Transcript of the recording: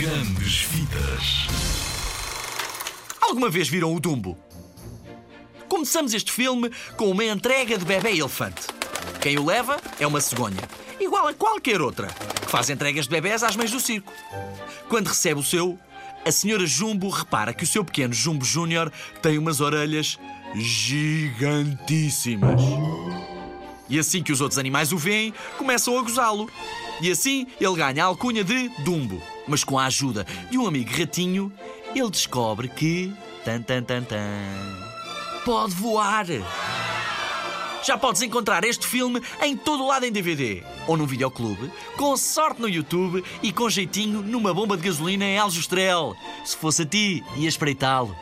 Grandes Vidas. Alguma vez viram o Dumbo? Começamos este filme com uma entrega de bebê elefante. Quem o leva é uma cegonha, igual a qualquer outra, que faz entregas de bebés às mães do circo. Quando recebe o seu, a senhora Jumbo repara que o seu pequeno Jumbo Júnior tem umas orelhas gigantíssimas. E assim que os outros animais o veem, começam a gozá-lo. E assim ele ganha a alcunha de Dumbo. Mas com a ajuda de um amigo ratinho, ele descobre que. Tan, tan, tan, tan. Pode voar! Já podes encontrar este filme em todo lado em DVD ou num videoclube, com sorte no YouTube e com jeitinho numa bomba de gasolina em Aljustrel. Se fosse a ti, ia espreitá-lo.